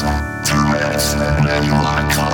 to rest when you calm.